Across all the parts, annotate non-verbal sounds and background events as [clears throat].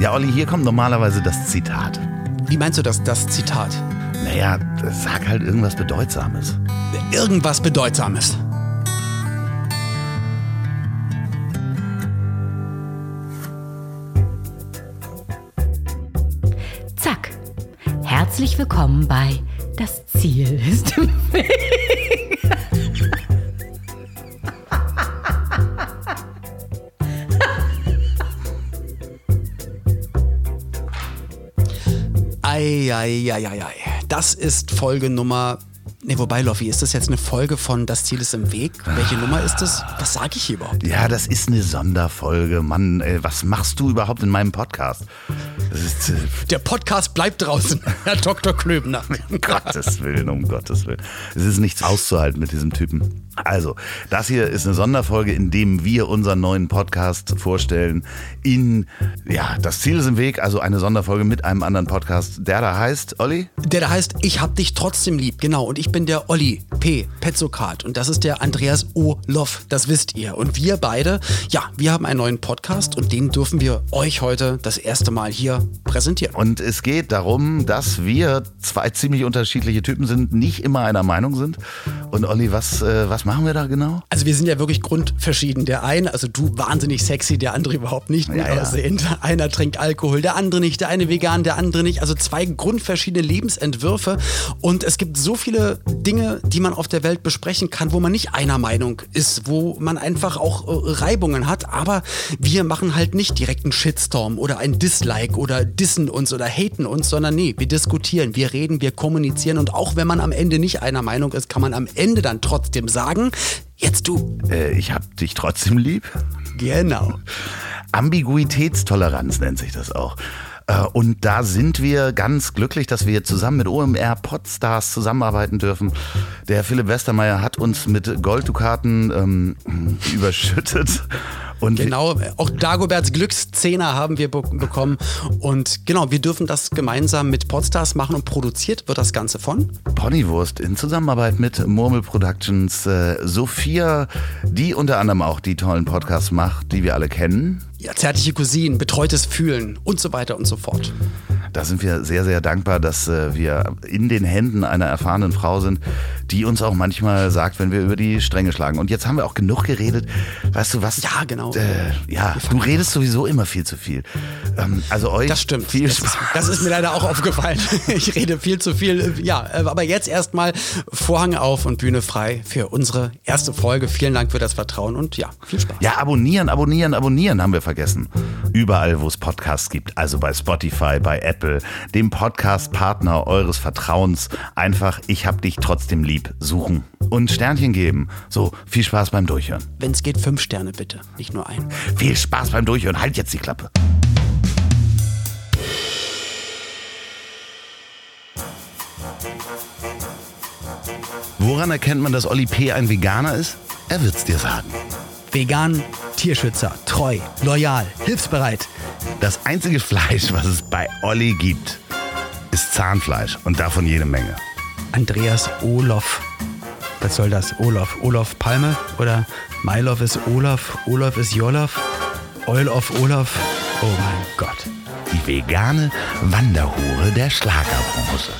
Ja, Olli, hier kommt normalerweise das Zitat. Wie meinst du das, das Zitat? Naja, sag halt irgendwas Bedeutsames. Irgendwas Bedeutsames. Zack. Herzlich willkommen bei Das Ziel ist im Weg. Eieieiei. Das ist Folge Nummer. Ne, wobei, Loffi, ist das jetzt eine Folge von Das Ziel ist im Weg? Welche Nummer ist das? Was sage ich hier überhaupt? Ja, das ist eine Sonderfolge. Mann, ey, was machst du überhaupt in meinem Podcast? Das ist, äh, Der Podcast bleibt draußen, [laughs] Herr Dr. Klöbner. um Gottes Willen, um Gottes Willen. Es ist nichts auszuhalten mit diesem Typen. Also, das hier ist eine Sonderfolge, in dem wir unseren neuen Podcast vorstellen. In, ja, das Ziel ist im Weg, also eine Sonderfolge mit einem anderen Podcast, der da heißt, Olli? Der da heißt, ich hab dich trotzdem lieb. Genau. Und ich bin der Olli P. Petzokat. Und das ist der Andreas O. Loff. Das wisst ihr. Und wir beide, ja, wir haben einen neuen Podcast und den dürfen wir euch heute das erste Mal hier präsentieren. Und es geht darum, dass wir zwei ziemlich unterschiedliche Typen sind, nicht immer einer Meinung sind. Und Olli, was, äh, was machen wir da genau? Also wir sind ja wirklich grundverschieden. Der eine, also du wahnsinnig sexy, der andere überhaupt nicht gut Ja, ja. aussehend. Einer trinkt Alkohol, der andere nicht, der eine vegan, der andere nicht. Also zwei grundverschiedene Lebensentwürfe. Und es gibt so viele Dinge, die man auf der Welt besprechen kann, wo man nicht einer Meinung ist, wo man einfach auch äh, Reibungen hat. Aber wir machen halt nicht direkt einen Shitstorm oder ein Dislike oder dissen uns oder haten uns, sondern nee, wir diskutieren, wir reden, wir kommunizieren. Und auch wenn man am Ende nicht einer Meinung ist, kann man am Ende dann trotzdem sagen, jetzt du. Äh, ich hab dich trotzdem lieb. Genau. Ambiguitätstoleranz nennt sich das auch. Äh, Und da sind wir ganz glücklich, dass wir zusammen mit OMR Podstars zusammenarbeiten dürfen. Der Philipp Westermeier hat uns mit Golddukaten ähm, [laughs] überschüttet. Und Genau, auch Dagoberts Glückszehner haben wir be bekommen. Und genau, wir dürfen das gemeinsam mit Podstars machen und produziert wird das Ganze von. Ponywurst in Zusammenarbeit mit Murmel Productions. Äh, Sophia, die unter anderem auch die tollen Podcasts macht, die wir alle kennen. Ja, zärtliche Cousinen, betreutes Fühlen und so weiter und so fort. Da sind wir sehr, sehr dankbar, dass äh, wir in den Händen einer erfahrenen Frau sind, die uns auch manchmal sagt, wenn wir über die Stränge schlagen. Und jetzt haben wir auch genug geredet. Weißt du was? Ja, genau. Äh, ja, du redest sowieso immer viel zu viel. Ähm, also euch Das stimmt. viel das, Spaß. ist, das ist mir leider auch aufgefallen. [laughs] Ich rede viel zu viel. Ja, äh, aber jetzt erstmal Vorhang auf und Bühne frei für unsere erste Folge. Vielen Dank für das Vertrauen und ja, viel Spaß. Ja, abonnieren, abonnieren, abonnieren haben wir vergessen. Überall, wo es Podcasts gibt, also bei Spotify, bei Apple, dem Podcast-Partner eures Vertrauens, einfach Ich hab dich trotzdem lieb suchen und Sternchen geben. So, viel Spaß beim Durchhören. Wenn es geht, fünf Sterne bitte, nicht nur ein. Viel Spaß beim Durchhören. Halt jetzt die Klappe. Woran erkennt man, dass Olli P. ein Veganer ist? Er wird's dir sagen. Vegan, Tierschützer, treu, loyal, hilfsbereit. Das einzige Fleisch, was es bei Olli gibt, ist Zahnfleisch und davon jede Menge. Andreas Olof. Was soll das? Olof. Olof Palme oder Mylov ist Olaf, Olaf ist Jolof, Oil of Olaf. Oh mein Gott. Die vegane Wanderhure der Schlagerbranche.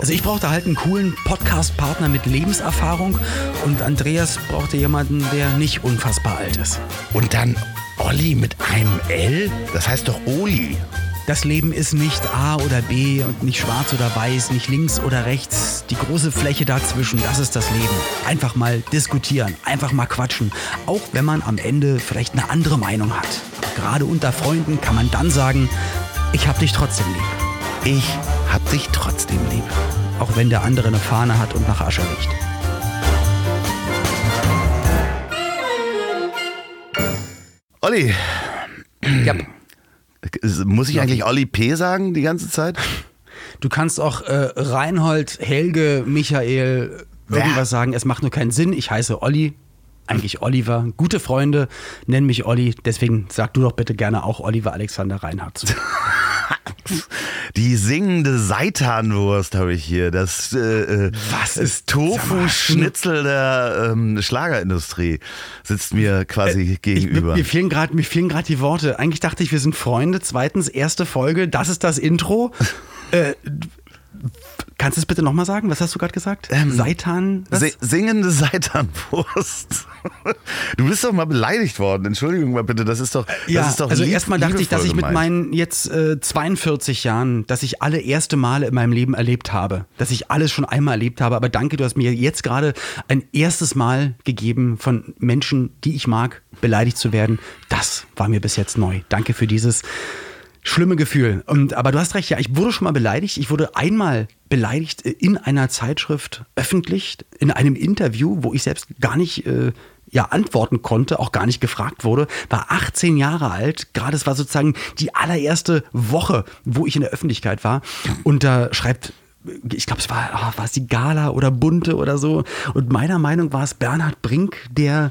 Also ich brauchte halt einen coolen Podcast-Partner mit Lebenserfahrung und Andreas brauchte jemanden, der nicht unfassbar alt ist. Und dann Olli mit einem L? Das heißt doch Oli. Das Leben ist nicht A oder B und nicht schwarz oder weiß, nicht links oder rechts. Die große Fläche dazwischen, das ist das Leben. Einfach mal diskutieren, einfach mal quatschen. Auch wenn man am Ende vielleicht eine andere Meinung hat. Aber gerade unter Freunden kann man dann sagen, ich hab dich trotzdem lieb. Ich hab dich trotzdem lieb. Auch wenn der andere eine Fahne hat und nach Asche riecht. Olli, Ja. Muss ich eigentlich Olli P. sagen die ganze Zeit? Du kannst auch äh, Reinhold, Helge, Michael irgendwas sagen. Es macht nur keinen Sinn. Ich heiße Olli, eigentlich Oliver. Gute Freunde nennen mich Olli. Deswegen sag du doch bitte gerne auch Oliver Alexander Reinhardt. [laughs] Die singende Seitanwurst habe ich hier. Das äh, äh Was ist- Tofu-Schnitzel der ähm, Schlagerindustrie sitzt mir quasi Äh, Ich, gegenüber. mir fehlen gerade mir fehlen gerade die Worte. Eigentlich dachte ich, wir sind Freunde. Zweitens, erste Folge, das ist das Intro. [laughs] äh, kannst du es bitte nochmal sagen? Was hast du gerade gesagt? Seitan? Was? Si- Singende Seitanwurst. [laughs] Du bist doch mal beleidigt worden. Entschuldigung mal bitte, das ist doch. Ja, das ist doch also erstmal dachte ich, dass ich mit meinen jetzt äh, 42 Jahren, dass ich alle erste Male in meinem Leben erlebt habe. Dass ich alles schon einmal erlebt habe. Aber danke, du hast mir jetzt gerade ein erstes Mal gegeben, von Menschen, die ich mag, beleidigt zu werden. Das war mir bis jetzt neu. Danke für dieses schlimme Gefühl. Und, aber du hast recht, ja, ich wurde schon mal beleidigt. Ich wurde einmal beleidigt äh, in einer Zeitschrift öffentlich, in einem Interview, wo ich selbst gar nicht äh, ja, antworten konnte, auch gar nicht gefragt wurde, war 18 Jahre alt. Gerade es war sozusagen die allererste Woche, wo ich in der Öffentlichkeit war. Und da schreibt ich glaube, es war, ah, war es die Gala oder Bunte oder so. Und meiner Meinung war es Bernhard Brink, der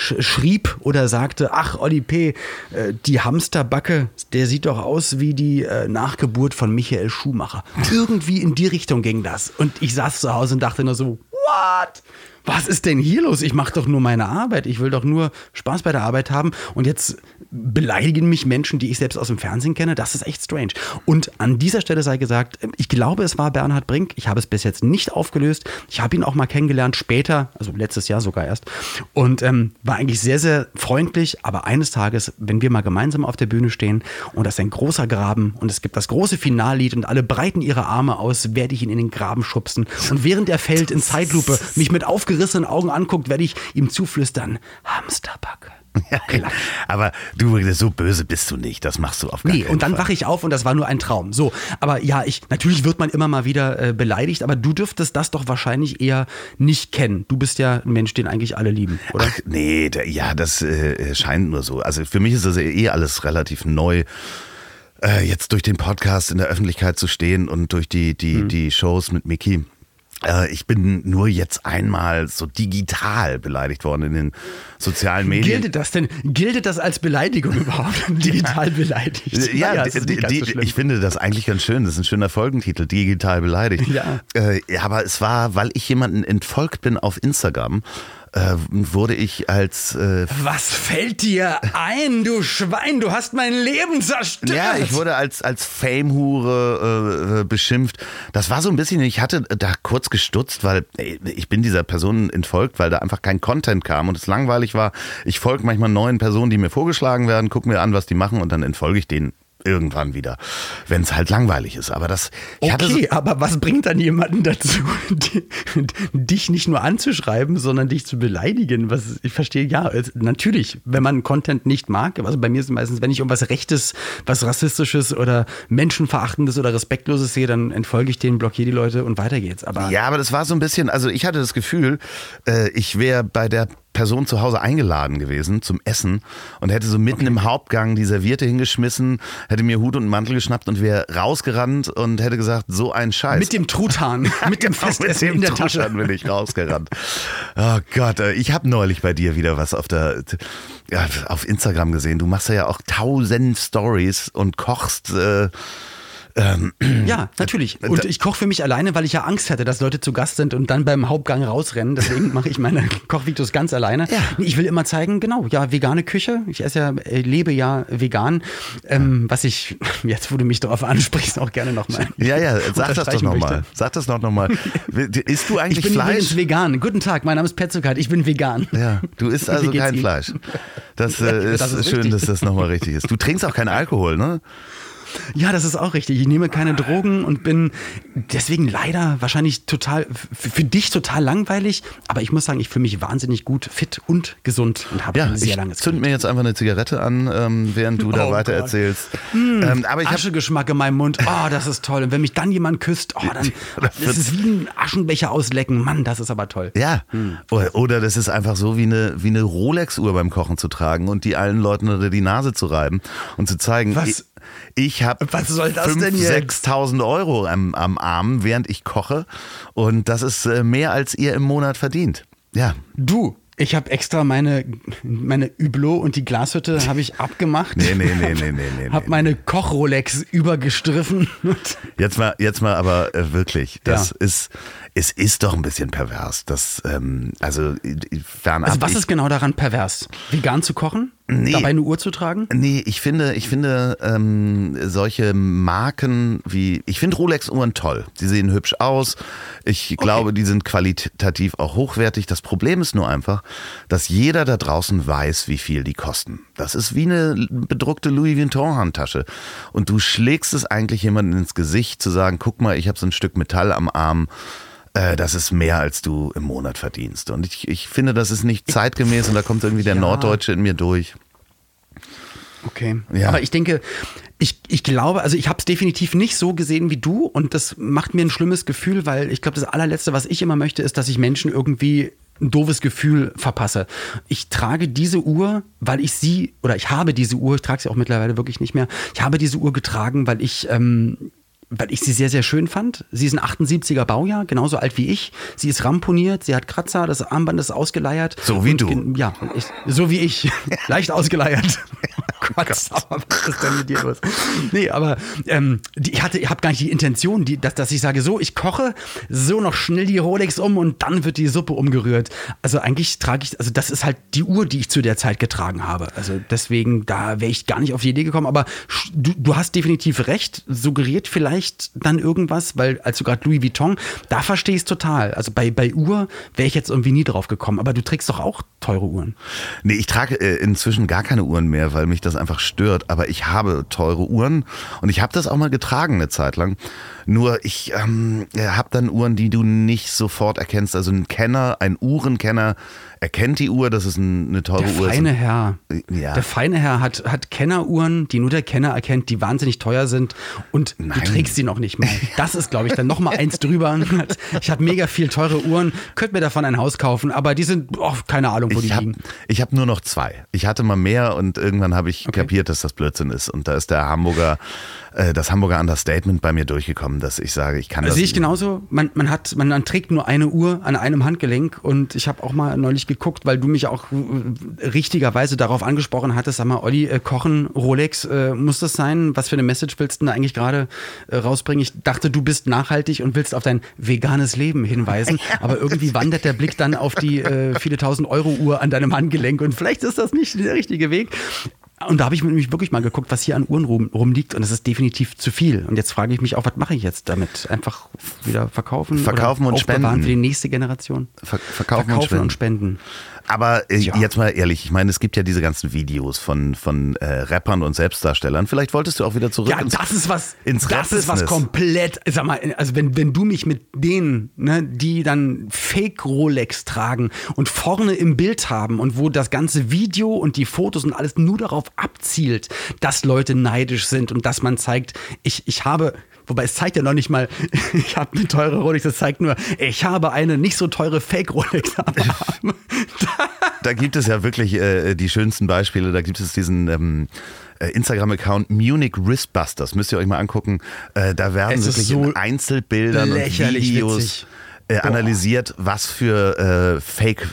schrieb oder sagte, ach Olli P., äh, die Hamsterbacke, der sieht doch aus wie die äh, Nachgeburt von Michael Schumacher. [laughs] Irgendwie in die Richtung ging das. Und ich saß zu Hause und dachte nur so, what? Was ist denn hier los? Ich mache doch nur meine Arbeit. Ich will doch nur Spaß bei der Arbeit haben. Und jetzt beleidigen mich Menschen, die ich selbst aus dem Fernsehen kenne. Das ist echt strange. Und an dieser Stelle sei gesagt, ich glaube, es war Bernhard Brink. Ich habe es bis jetzt nicht aufgelöst. Ich habe ihn auch mal kennengelernt, später, also letztes Jahr sogar erst. Und ähm, war eigentlich sehr, sehr freundlich. Aber eines Tages, wenn wir mal gemeinsam auf der Bühne stehen und das ist ein großer Graben und es gibt das große Finallied und alle breiten ihre Arme aus, werde ich ihn in den Graben schubsen. Und während er fällt in Zeitlupe, mich mit aufgerissenen Augen anguckt, werde ich ihm zuflüstern, Hamsterbacke. Ja, aber du, so böse bist du nicht. Das machst du auf gar Nee, und dann wache ich auf und das war nur ein Traum. So, aber ja, ich natürlich wird man immer mal wieder äh, beleidigt, aber du dürftest das doch wahrscheinlich eher nicht kennen. Du bist ja ein Mensch, den eigentlich alle lieben, oder? Ach, nee, der, ja, das äh, scheint nur so. Also für mich ist das eh alles relativ neu. Äh, jetzt durch den Podcast in der Öffentlichkeit zu stehen und durch die, die, Mhm. die Shows mit Mickey. Äh, ich bin nur jetzt einmal so digital beleidigt worden in den sozialen Medien. Gilt das denn, gilt das als Beleidigung überhaupt? [laughs] Digital beleidigt. Ja, Naja, die, so ich finde das eigentlich ganz schön. Das ist ein schöner Folgentitel, digital beleidigt. Ja. Äh, ja, aber es war, weil ich jemanden entfolgt bin auf Instagram, äh, wurde ich als äh, Was fällt dir ein, du Schwein? Du hast mein Leben zerstört. Ja, ich wurde als, als Fame-Hure äh, äh, beschimpft. Das war so ein bisschen, ich hatte da kurz gestutzt, weil ey, ich bin dieser Person entfolgt, weil da einfach kein Content kam und es langweilig war. Ich folge manchmal neuen Personen, die mir vorgeschlagen werden, gucke mir an, was die machen und dann entfolge ich denen irgendwann wieder, wenn es halt langweilig ist. Aber das, hatte so, Okay, aber was bringt dann jemanden dazu, die, [laughs] dich nicht nur anzuschreiben, sondern dich zu beleidigen? Was ich verstehe, ja, es, natürlich, wenn man Content nicht mag, also bei mir ist es meistens, wenn ich irgendwas Rechtes, was Rassistisches oder Menschenverachtendes oder Respektloses sehe, dann entfolge ich denen, blockiere die Leute und weiter geht's. Aber Ja, aber das war so ein bisschen, also ich hatte das Gefühl, äh, ich wäre bei der Person zu Hause eingeladen gewesen zum Essen und hätte so mitten im Hauptgang die Serviette hingeschmissen, hätte mir Hut und Mantel geschnappt und wäre rausgerannt und hätte gesagt, so ein Scheiß. mit dem Truthahn, [laughs] mit dem Genau, Festessen mit dem in der Tasche. Zustand bin ich rausgerannt. Oh Gott, äh, ich habe neulich bei dir wieder was auf der ja, auf Instagram gesehen. Du machst ja auch tausend Stories und kochst. Äh, Ja, natürlich. Und ich koche für mich alleine, weil ich ja Angst hatte, dass Leute zu Gast sind und dann beim Hauptgang rausrennen. Deswegen [laughs] mache ich meine Kochvideos ganz alleine. Ja. Ich will immer zeigen, genau, ja, vegane Küche. Ich esse ja, äh, lebe ja vegan. Ähm, was ich, jetzt wo du mich darauf ansprichst, auch gerne nochmal. ja, ja, sag das doch nochmal. Sag das doch nochmal. Isst du eigentlich Ich bin Fleisch? vegan. Guten Tag, mein Name ist Petzokat, ich bin vegan. Ja, du isst also kein Ihnen? Fleisch. Das, äh, ist, das ist schön, richtig. dass das nochmal richtig ist. Du trinkst auch keinen Alkohol, ne? Ja, das ist auch richtig. Ich nehme keine Drogen und bin deswegen leider wahrscheinlich total, für dich total langweilig. Aber ich muss sagen, ich fühle mich wahnsinnig gut, fit und gesund und habe Ja, ein sehr ich langes zünd mir jetzt einfach eine Zigarette an, ähm, während du da Oh weiter Gott. erzählst. Ähm, aber ich habe Aschegeschmack in meinem Mund. Oh, das ist toll. Und wenn mich dann jemand küsst, oh, dann [laughs] das ist wie ein Aschenbecher auslecken. Mann, das ist aber toll. Ja, Hm. oder, oder das ist einfach so wie eine, wie eine Rolex-Uhr beim Kochen zu tragen und die allen Leuten unter die Nase zu reiben und zu zeigen, Was? Ich, habe Was soll das denn jetzt? 6.000 Euro am, am Arm, während ich koche und das ist äh, mehr, als ihr im Monat verdient. Ja, Du, Ich habe extra meine, meine Hublot und die Glashütte [laughs] habe ich abgemacht. Nee, nee, nee, nee, nee, nee. Hab meine Koch-Rolex übergestriffen. Jetzt mal, jetzt mal aber äh, wirklich, das Ja. ist, es ist doch ein bisschen pervers. Das, ähm, also fernab. Also was ich, ist genau daran pervers? Vegan zu kochen? Nee. Dabei eine Uhr zu tragen? Nee, ich finde, ich finde ähm, solche Marken wie, ich finde Rolex-Uhren toll. Sie sehen hübsch aus. Ich glaube, die sind qualitativ auch hochwertig. Das Problem ist nur einfach, dass jeder da draußen weiß, wie viel die kosten. Das ist wie eine bedruckte Louis Vuitton-Handtasche. Und du schlägst es eigentlich jemandem ins Gesicht zu sagen, guck mal, ich habe so ein Stück Metall am Arm. Äh, Das ist mehr, als du im Monat verdienst. Und ich, ich finde, das ist nicht zeitgemäß und da kommt irgendwie der Ja. Norddeutsche in mir durch. Okay. Ja. Aber ich denke, ich, ich glaube, also ich habe es definitiv nicht so gesehen wie du und das macht mir ein schlimmes Gefühl, weil ich glaube, das allerletzte, was ich immer möchte, ist, dass ich Menschen irgendwie ein doofes Gefühl verpasse. Ich trage diese Uhr, weil ich sie, oder ich habe diese Uhr, ich trage sie auch mittlerweile wirklich nicht mehr, ich habe diese Uhr getragen, weil ich ähm, weil ich sie sehr, sehr schön fand. Sie ist ein 78er Baujahr, genauso alt wie ich. Sie ist ramponiert, sie hat Kratzer, das Armband ist ausgeleiert. So wie Und du. Ja, ich, so wie ich. [laughs] Leicht ausgeleiert. [laughs] Oh [laughs] Gott, aber was ist denn mit dir los? Nee, aber ähm, die, ich hatte, ich habe gar nicht die Intention, die, dass, dass ich sage, so, ich koche, so noch schnell die Rolex um und dann wird die Suppe umgerührt. Also eigentlich trage ich, also das ist halt die Uhr, die ich zu der Zeit getragen habe. Also deswegen, da wäre ich gar nicht auf die Idee gekommen. Aber du, du hast definitiv recht, suggeriert vielleicht dann irgendwas, weil als du gerade Louis Vuitton, da verstehe ich es total. Also bei, bei Uhr wäre ich jetzt irgendwie nie drauf gekommen. Aber du trägst doch auch teure Uhren. Nee, ich trage äh, inzwischen gar keine Uhren mehr, weil mich das einfach stört. Aber ich habe teure Uhren und ich habe das auch mal getragen eine Zeit lang. Nur ich ähm, habe dann Uhren, die du nicht sofort erkennst. Also ein Kenner, ein Uhrenkenner erkennt die Uhr, das ist ein, eine teure Der Uhr. ist. feine Herr. Ja. Der feine Herr hat, hat Kenneruhren, die nur der Kenner erkennt, die wahnsinnig teuer sind und Nein. du trägst sie noch nicht mal. [laughs] Das ist, glaube ich, dann noch mal eins drüber. Ich habe mega viel teure Uhren, könnte mir davon ein Haus kaufen, aber die sind, oh, keine Ahnung, wo die Ich habe liegen. ich hab nur noch zwei. Ich hatte mal mehr und irgendwann habe ich kapiert, dass das Blödsinn ist. Und da ist der Hamburger, äh, das Hamburger Understatement bei mir durchgekommen, dass ich sage, ich kann das. Sehe ich genauso. Man, man hat, man, trägt nur eine Uhr an einem Handgelenk und ich habe auch mal neulich geguckt, weil du mich auch äh, richtigerweise darauf angesprochen hattest, sag mal, Olli, äh, Kochen, Rolex, äh, muss das sein? Was für eine Message willst du denn da eigentlich gerade rausbringen? Ich dachte, du bist nachhaltig und willst auf dein veganes Leben hinweisen, [laughs] aber irgendwie wandert der Blick dann auf die viele tausend Euro Uhr an deinem Handgelenk und vielleicht ist das nicht der richtige Weg. Und da habe ich nämlich wirklich mal geguckt, was hier an Uhren rum, rumliegt und es ist definitiv zu viel. Und jetzt frage ich mich auch, was mache ich jetzt damit? Einfach wieder verkaufen? Verkaufen oder und spenden. für die nächste Generation? Ver verkaufen, und spenden. und spenden. Aber äh, Ja. jetzt mal ehrlich, ich meine, es gibt ja diese ganzen Videos von, von äh, Rappern und Selbstdarstellern. Vielleicht wolltest du auch wieder zurück Ja, ins, das ist was, ins das ist was komplett, sag mal, also wenn, wenn du mich mit denen, ne, die dann Fake Rolex tragen und vorne im Bild haben und wo das ganze Video und die Fotos und alles nur darauf abzielt, dass Leute neidisch sind und dass man zeigt, ich, ich habe, wobei es zeigt ja noch nicht mal, [laughs] ich habe eine teure Rolex, das zeigt nur, ich habe eine nicht so teure Fake Rolex am Arm. [laughs] Da gibt es ja wirklich äh, die schönsten Beispiele. Da gibt es diesen ähm, äh, Instagram-Account Munich Wristbusters. Müsst ihr euch mal angucken. Äh, da werden Es wirklich so in Einzelbildern und Videos witzig. Äh, analysiert, was für äh, Fake-Uhren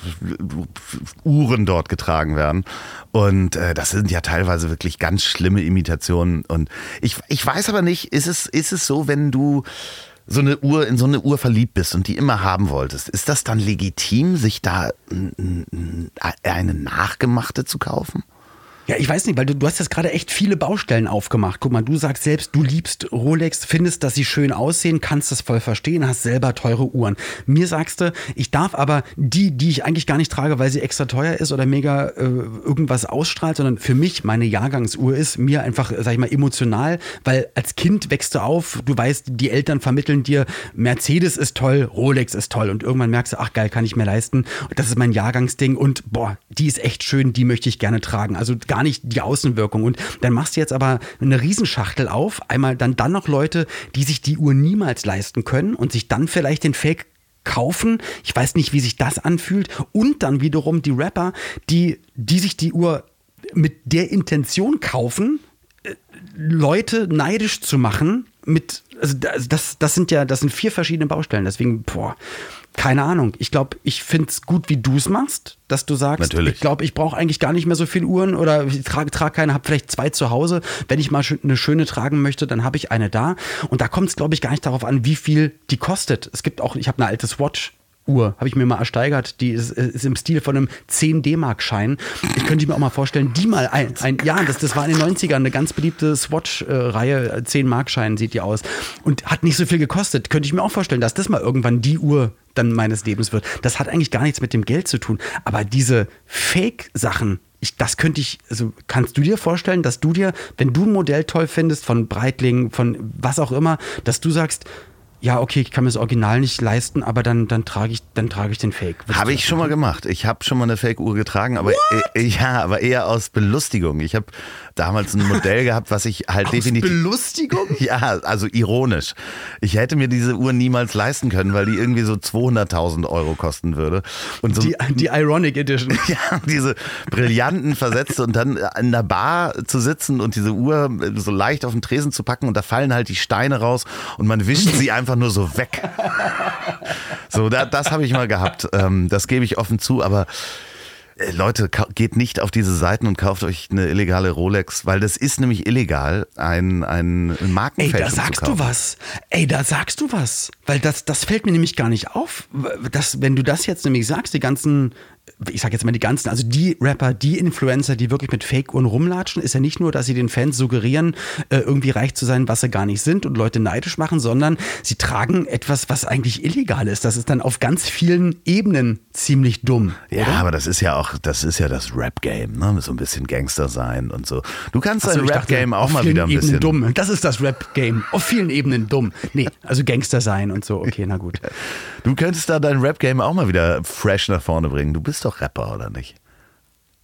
dort getragen werden. Und äh, das sind ja teilweise wirklich ganz schlimme Imitationen. Und ich, ich weiß aber nicht, ist es, ist es so, wenn du so eine Uhr in so eine Uhr verliebt bist und die immer haben wolltest, ist das dann legitim, sich da eine nachgemachte zu kaufen? Ja, ich weiß nicht, weil du, du hast jetzt gerade echt viele Baustellen aufgemacht. Guck mal, du sagst selbst, du liebst Rolex, findest, dass sie schön aussehen, kannst das voll verstehen, hast selber teure Uhren. Mir sagst du, ich darf aber die, die ich eigentlich gar nicht trage, weil sie extra teuer ist oder mega äh, irgendwas ausstrahlt, sondern für mich meine Jahrgangsuhr ist, mir einfach, sag ich mal, emotional, weil als Kind wächst du auf, du weißt, die Eltern vermitteln dir, Mercedes ist toll, Rolex ist toll und irgendwann merkst du, ach geil, kann ich mir leisten. Das ist mein Jahrgangsding und boah, die ist echt schön, die möchte ich gerne tragen. Also gar nicht die Außenwirkung. Und dann machst du jetzt aber eine Riesenschachtel auf, einmal dann, dann noch Leute, die sich die Uhr niemals leisten können und sich dann vielleicht den Fake kaufen. Ich weiß nicht, wie sich das anfühlt. Und dann wiederum die Rapper, die, die sich die Uhr mit der Intention kaufen, äh, Leute neidisch zu machen mit, also das, das sind ja, das sind vier verschiedene Baustellen. Deswegen, boah, keine Ahnung. Ich glaube, ich finde es gut, wie du es machst, dass du sagst, Natürlich. ich glaube, ich brauche eigentlich gar nicht mehr so viele Uhren oder ich trage, trage keine, habe vielleicht zwei zu Hause. Wenn ich mal eine schöne tragen möchte, dann habe ich eine da. Und da kommt es, glaube ich, gar nicht darauf an, wie viel die kostet. Es gibt auch, ich habe eine alte Swatch. Uhr habe ich mir mal ersteigert. Die ist, ist im Stil von einem 10 D-Mark-Schein. Ich könnte mir auch mal vorstellen, die mal ein, ein ja, das, das war in den 90ern eine ganz beliebte Swatch-Reihe. 10 Mark-Schein sieht die aus. Und hat nicht so viel gekostet. Könnte ich mir auch vorstellen, dass das mal irgendwann die Uhr dann meines Lebens wird. Das hat eigentlich gar nichts mit dem Geld zu tun. Aber diese Fake-Sachen, ich, das könnte ich, also kannst du dir vorstellen, dass du dir, wenn du ein Modell toll findest, von Breitling, von was auch immer, dass du sagst, ja, okay, ich kann mir das Original nicht leisten, aber dann, dann trage ich, dann trage ich den Fake. Habe ich schon mal gemacht. Ich habe schon mal eine Fake-Uhr getragen, aber äh, ja, aber eher aus Belustigung. Ich habe damals ein Modell gehabt, was ich halt definitiv. Belustigung? [laughs] Ja, also ironisch. Ich hätte mir diese Uhr niemals leisten können, weil die irgendwie so 200.000 Euro kosten würde. Und so, Die, die Ironic Edition. [laughs] ja, diese brillanten Versätze und dann in der Bar zu sitzen und diese Uhr so leicht auf den Tresen zu packen und da fallen halt die Steine raus und man wischt sie [laughs] einfach nur so weg. So, da, das habe ich mal gehabt. Ähm, das gebe ich offen zu, aber äh, Leute, geht nicht auf diese Seiten und kauft euch eine illegale Rolex, weil das ist nämlich illegal, ein, ein Ey, Markenfälschung da zu sagst du was. Ey, da sagst du was. Weil das, das fällt mir nämlich gar nicht auf. Das, wenn du das jetzt nämlich sagst, die ganzen, ich sag jetzt mal die ganzen, also die Rapper, die Influencer, die wirklich mit Fake-Uhren rumlatschen, ist ja nicht nur, dass sie den Fans suggerieren, äh, irgendwie reich zu sein, was sie gar nicht sind und Leute neidisch machen, sondern sie tragen etwas, was eigentlich illegal ist. Das ist dann auf ganz vielen Ebenen ziemlich dumm. Ja, oder? aber das ist ja auch, das ist ja das Rap-Game, ne? So ein bisschen Gangster sein und so. Du kannst so, dein Rap-Game auch mal wieder ein Ebenen bisschen. dumm. Das ist das Rap-Game. Auf vielen Ebenen dumm. Nee, also Gangster sein und so. Okay, na gut. [laughs] Du könntest da dein Rap-Game auch mal wieder fresh nach vorne bringen. Du bist doch Rapper, oder nicht?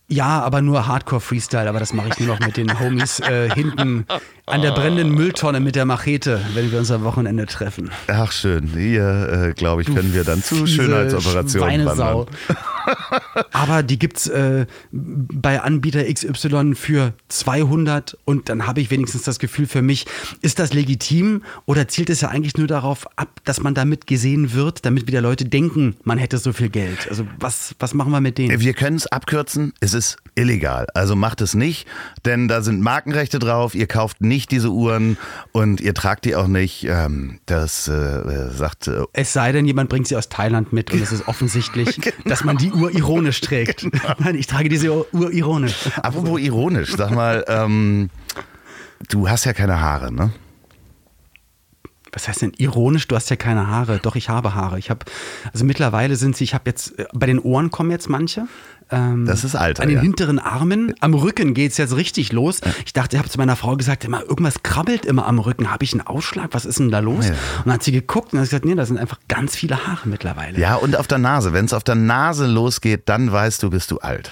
Ja, aber nur Hardcore-Freestyle, aber das mache ich nur noch mit den Homies äh, hinten an der brennenden Mülltonne mit der Machete, wenn wir uns am Wochenende treffen. Ach schön, hier äh, glaube ich, können wir dann zu Schönheitsoperationen wandern. [laughs] Aber die gibt's äh, bei Anbieter XY für 200 und dann habe ich wenigstens das Gefühl für mich, ist das legitim oder zielt es ja eigentlich nur darauf ab, dass man damit gesehen wird, damit wieder Leute denken, man hätte so viel Geld. Also was, was machen wir mit denen? Wir können es abkürzen, es ist illegal. Also macht es nicht, denn da sind Markenrechte drauf. Ihr kauft nicht diese Uhren und ihr tragt die auch nicht. Ähm, das äh, sagt äh, Es sei denn, jemand bringt sie aus Thailand mit und es ist offensichtlich, [laughs] dass man die Uhr ironisch trägt. [laughs] Nein, ich trage diese Uhr, Uhr ironisch. Apropos ironisch, sag mal, ähm, du hast ja keine Haare, ne? Was heißt denn ironisch? Du hast ja keine Haare. Doch, ich habe Haare. Ich habe, also mittlerweile sind sie, ich habe jetzt, äh, bei den Ohren kommen jetzt manche. Ähm, Das ist Alter, An den ja. hinteren Armen, am Rücken geht es jetzt richtig los. Ich dachte, ich habe zu meiner Frau gesagt, immer, irgendwas krabbelt immer am Rücken. Habe ich einen Ausschlag? Was ist denn da los? Ja. Und dann hat sie geguckt und hat gesagt, nee, das sind einfach ganz viele Haare mittlerweile. Ja, und auf der Nase. Wenn es auf der Nase losgeht, dann weißt du, bist du alt.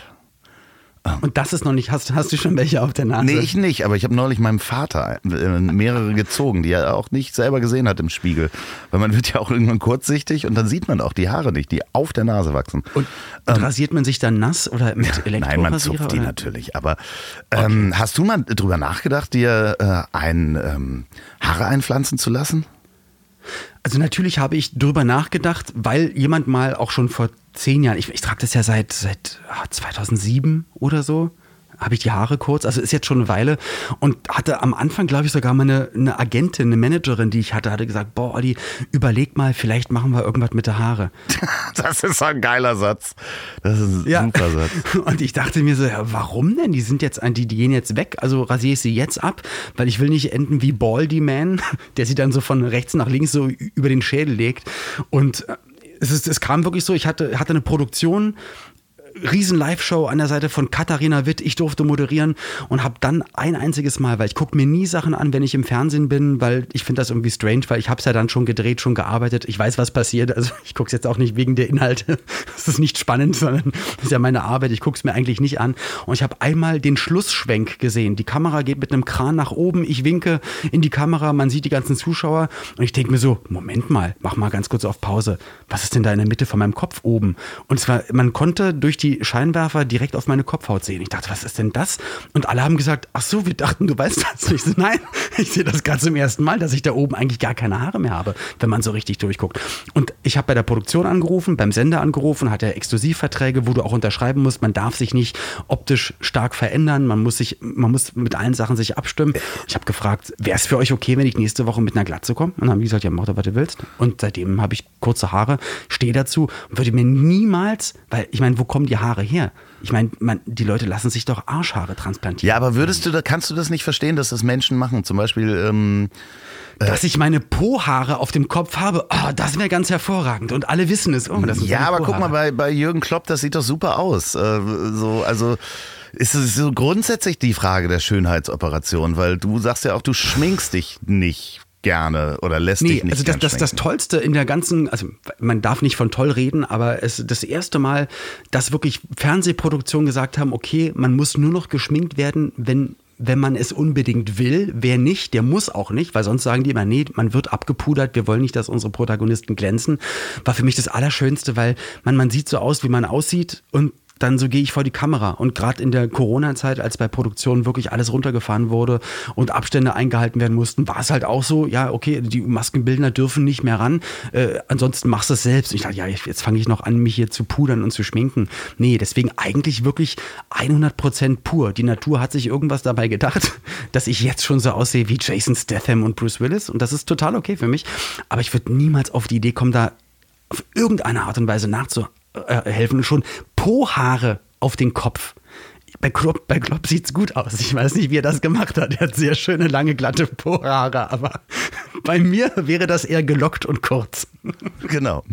Und das ist noch nicht, hast, hast du schon welche auf der Nase? Nee, ich nicht, aber ich habe neulich meinem Vater äh, mehrere gezogen, die er auch nicht selber gesehen hat im Spiegel. Weil man wird ja auch irgendwann kurzsichtig und dann sieht man auch die Haare nicht, die auf der Nase wachsen. Und, und rasiert man sich dann nass oder mit? Ähm, Nein, man zupft die oder? natürlich. Aber ähm, hast du mal drüber nachgedacht, dir äh, ein ähm, Haare einpflanzen zu lassen? Also natürlich habe ich drüber nachgedacht, weil jemand mal auch schon vor zehn Jahren, ich, ich trage das ja seit, seit ah, 2007 oder so, habe ich die Haare kurz, also ist jetzt schon eine Weile und hatte am Anfang, glaube ich, sogar mal eine, eine Agentin, eine Managerin, die ich hatte, hatte gesagt, boah, Olli, überleg mal, vielleicht machen wir irgendwas mit der Haare. [laughs] Das ist ein geiler Satz. Das ist ein super Satz. [laughs] Und ich dachte mir so, ja, warum denn? Die sind jetzt, die, die gehen jetzt weg, also rasiere ich sie jetzt ab, weil ich will nicht enden wie Baldy Man, [laughs] der sie dann so von rechts nach links so über den Schädel legt. Und äh, es, ist, es kam wirklich so, ich hatte, hatte eine Produktion, riesen Live-Show an der Seite von Katharina Witt. Ich durfte moderieren und habe dann ein einziges Mal, weil ich gucke mir nie Sachen an, wenn ich im Fernsehen bin, weil ich finde das irgendwie strange, weil ich habe es ja dann schon gedreht, schon gearbeitet. Ich weiß, was passiert. Also [laughs] ich gucke es jetzt auch nicht wegen der Inhalte. [laughs] Das ist nicht spannend, sondern das ist ja meine Arbeit. Ich gucke es mir eigentlich nicht an. Und ich habe einmal den Schlussschwenk gesehen. Die Kamera geht mit einem Kran nach oben. Ich winke in die Kamera. Man sieht die ganzen Zuschauer. Und ich denke mir so, Moment mal, mach mal ganz kurz auf Pause. Was ist denn da in der Mitte von meinem Kopf oben? Und zwar, man konnte durch die Scheinwerfer direkt auf meine Kopfhaut sehen. Ich dachte, was ist denn das? Und alle haben gesagt, ach so, wir dachten, du weißt das nicht. [laughs] Nein, ich sehe das gerade zum ersten Mal, dass ich da oben eigentlich gar keine Haare mehr habe, wenn man so richtig durchguckt. Und ich habe bei der Produktion angerufen, beim Sender angerufen, hat er Exklusivverträge, wo du auch unterschreiben musst, man darf sich nicht optisch stark verändern, man muss sich, man muss mit allen Sachen sich abstimmen. Ich habe gefragt, wäre es für euch okay, wenn ich nächste Woche mit einer Glatze komme? Und dann haben die gesagt, ja, mach doch, was du willst. Und seitdem habe ich kurze Haare, stehe dazu und würde mir niemals, weil ich meine, wo kommen die Haare her? Ich meine, die Leute lassen sich doch Arschhaare transplantieren. Ja, aber würdest du, kannst du das nicht verstehen, dass das Menschen machen? Zum Beispiel, ähm, dass ich meine Po-Haare auf dem Kopf habe, oh, das wäre ganz hervorragend. Und alle wissen es. Oh, das ja, aber guck mal, bei, bei Jürgen Klopp, das sieht doch super aus. Äh, so, also ist es so grundsätzlich die Frage der Schönheitsoperation, weil du sagst ja auch, du schminkst dich nicht gerne oder lässt nee, dich nicht also das, das, das Tollste in der ganzen, also man darf nicht von toll reden, aber es das erste Mal, dass wirklich Fernsehproduktionen gesagt haben, okay, man muss nur noch geschminkt werden, wenn wenn man es unbedingt will. Wer nicht, der muss auch nicht, weil sonst sagen die immer, nee, man wird abgepudert, wir wollen nicht, dass unsere Protagonisten glänzen. War für mich das Allerschönste, weil man, man sieht so aus, wie man aussieht und dann so gehe ich vor die Kamera. Und gerade in der Corona-Zeit, als bei Produktionen wirklich alles runtergefahren wurde und Abstände eingehalten werden mussten, war es halt auch so, ja, okay, die Maskenbildner dürfen nicht mehr ran. Äh, ansonsten machst du es selbst. Und ich dachte, ja, jetzt fange ich noch an, mich hier zu pudern und zu schminken. Nee, deswegen eigentlich wirklich 100 Prozent pur. Die Natur hat sich irgendwas dabei gedacht, [laughs] dass ich jetzt schon so aussehe wie Jason Statham und Bruce Willis. Und das ist total okay für mich. Aber ich würde niemals auf die Idee kommen, da auf irgendeine Art und Weise nachzuhalten äh, helfen. Schon Po-Haare auf den Kopf. Bei Klopp, bei Klopp sieht es gut aus. Ich weiß nicht, wie er das gemacht hat. Er hat sehr schöne, lange, glatte Po-Haare, aber [laughs] bei mir wäre das eher gelockt und kurz. Genau.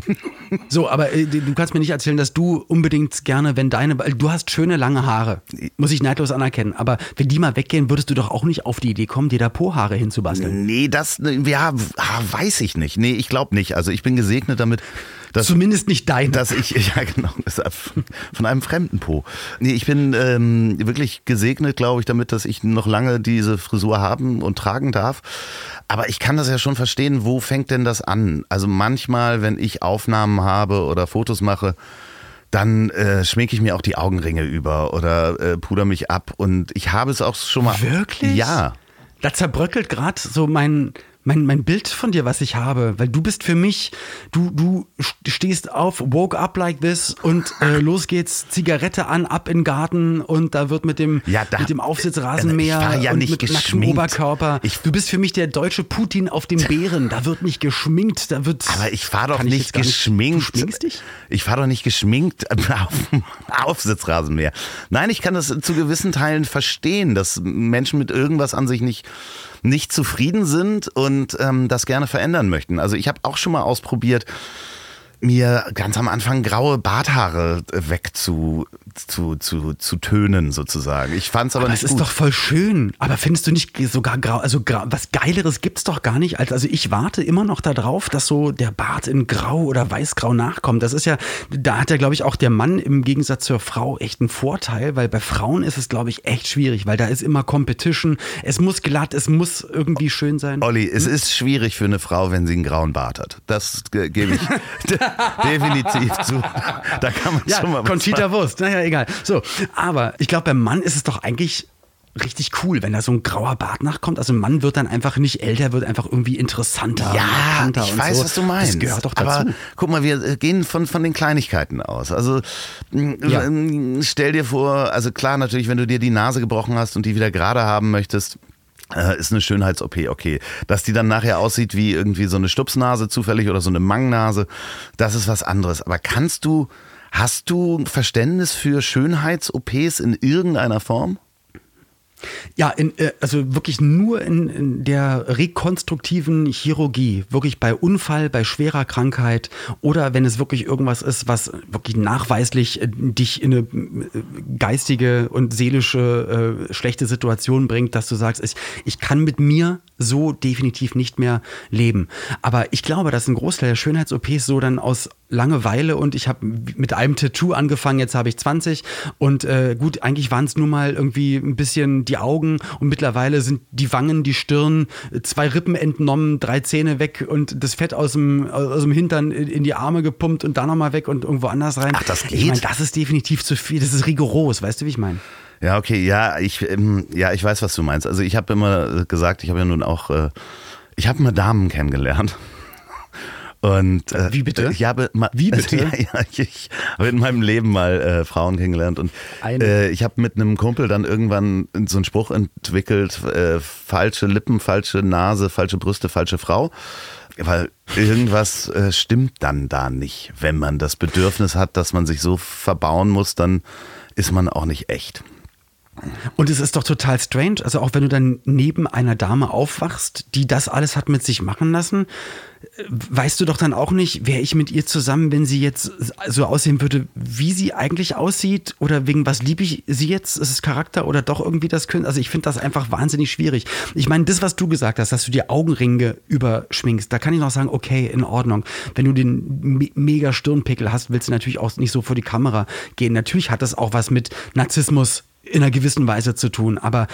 So, aber äh, du kannst mir nicht erzählen, dass du unbedingt gerne, wenn deine, du hast schöne, lange Haare, muss ich neidlos anerkennen, aber wenn die mal weggehen, würdest du doch auch nicht auf die Idee kommen, dir da Po-Haare hinzubasteln. Nee, das, ja, weiß ich nicht. Nee, ich glaube nicht. Also ich bin gesegnet damit, dass, Zumindest nicht dein. Dass ich, [laughs] ja genau, von einem fremden Po. Nee, ich bin ähm, wirklich gesegnet, glaube ich, damit, dass ich noch lange diese Frisur haben und tragen darf. Aber ich kann das ja schon verstehen, wo fängt denn das an? Also manchmal, wenn ich Aufnahmen habe oder Fotos mache, dann äh, schminke ich mir auch die Augenringe über oder äh, puder mich ab. Und ich habe es auch schon mal. Wirklich? Ja. Da zerbröckelt gerade so mein, mein, mein Bild von dir, was ich habe, weil du bist für mich, du, du stehst auf, woke up like this und äh, [laughs] los geht's, Zigarette an, ab in den Garten und da wird mit dem, ja, da, mit dem Aufsitzrasenmäher ja und nicht mit nacktem Oberkörper. Ich, du bist für mich der deutsche Putin auf dem [laughs] Bären, da wird nicht geschminkt, da wird... Aber ich fahre doch nicht geschminkt. Nicht, du schminkst dich? Ich fahre doch nicht geschminkt [laughs] auf dem Aufsitzrasenmäher. Nein, ich kann das zu gewissen Teilen verstehen, dass Menschen mit irgendwas an sich nicht nicht zufrieden sind und ähm, das gerne verändern möchten. Also ich habe auch schon mal ausprobiert, mir ganz am Anfang graue Barthaare wegzu zu, zu, zu tönen sozusagen. Ich fand es aber, aber nicht. Das ist doch voll schön. Aber findest du nicht sogar grau, also grau, was Geileres gibt es doch gar nicht. Als, also ich warte immer noch darauf, dass so der Bart in Grau oder Weißgrau nachkommt. Das ist ja, da hat ja, glaube ich, auch der Mann im Gegensatz zur Frau echt einen Vorteil, weil bei Frauen ist es, glaube ich, echt schwierig, weil da ist immer Competition. Es muss glatt, es muss irgendwie schön sein. Olli, hm? es ist schwierig für eine Frau, wenn sie einen grauen Bart hat. Das gebe ich [laughs] [laughs] [laughs] definitiv zu. Da kann man ja, schon mal was Conchita Wurst. Naja, egal. So, aber ich glaube, beim Mann ist es doch eigentlich richtig cool, wenn da so ein grauer Bart nachkommt. Also ein Mann wird dann einfach nicht älter, wird einfach irgendwie interessanter. Ja, ich weiß, so. was du meinst. Das gehört doch dazu. Aber guck mal, wir gehen von, von den Kleinigkeiten aus. Also ja. stell dir vor, also klar natürlich, wenn du dir die Nase gebrochen hast und die wieder gerade haben möchtest, äh, ist eine Schönheits-OP, okay. Dass die dann nachher aussieht wie irgendwie so eine Stupsnase zufällig oder so eine Mangnase, das ist was anderes. Aber kannst du Hast du Verständnis für Schönheits-OPs in irgendeiner Form? Ja, in, äh, also wirklich nur in, in, der rekonstruktiven Chirurgie, wirklich bei Unfall, bei schwerer Krankheit oder wenn es wirklich irgendwas ist, was wirklich nachweislich äh, dich in eine äh, geistige und seelische äh, schlechte Situation bringt, dass du sagst, ich, ich kann mit mir so definitiv nicht mehr leben. Aber ich glaube, dass ein Großteil der Schönheits-OPs so dann aus Langeweile und ich habe mit einem Tattoo angefangen, jetzt habe ich 20 und äh, gut, eigentlich waren es nur mal irgendwie ein bisschen die Augen und mittlerweile sind die Wangen, die Stirn, zwei Rippen entnommen, drei Zähne weg und das Fett aus dem, aus dem Hintern in die Arme gepumpt und da nochmal weg und irgendwo anders rein. Ach, das geht? Ich meine, das ist definitiv zu viel, das ist rigoros, weißt du, wie ich meine? Ja, okay, ja, ich, ähm, ja, ich weiß, was du meinst. Also ich habe immer gesagt, ich habe ja nun auch, äh, ich habe mal Damen kennengelernt. [laughs] Und äh, Wie bitte? Ich habe mal, Wie [laughs] bitte? ja, ja, ich habe in meinem Leben mal äh, Frauen kennengelernt und äh, ich habe mit einem Kumpel dann irgendwann so einen Spruch entwickelt: äh, falsche Lippen, falsche Nase, falsche Brüste, falsche Frau. Weil irgendwas äh, stimmt dann da nicht. Wenn man das Bedürfnis hat, dass man sich so verbauen muss, dann ist man auch nicht echt. Und es ist doch total strange, also auch wenn du dann neben einer Dame aufwachst, die das alles hat mit sich machen lassen, weißt du doch dann auch nicht, wäre ich mit ihr zusammen, wenn sie jetzt so aussehen würde, wie sie eigentlich aussieht oder wegen was liebe ich sie jetzt? Ist es Charakter oder doch irgendwie das können? Also ich finde das einfach wahnsinnig schwierig. Ich meine, das, was du gesagt hast, dass du dir Augenringe überschminkst, da kann ich noch sagen, okay, in Ordnung. Wenn du den me mega Stirnpickel hast, willst du natürlich auch nicht so vor die Kamera gehen. Natürlich hat das auch was mit Narzissmus in einer gewissen Weise zu tun. Aber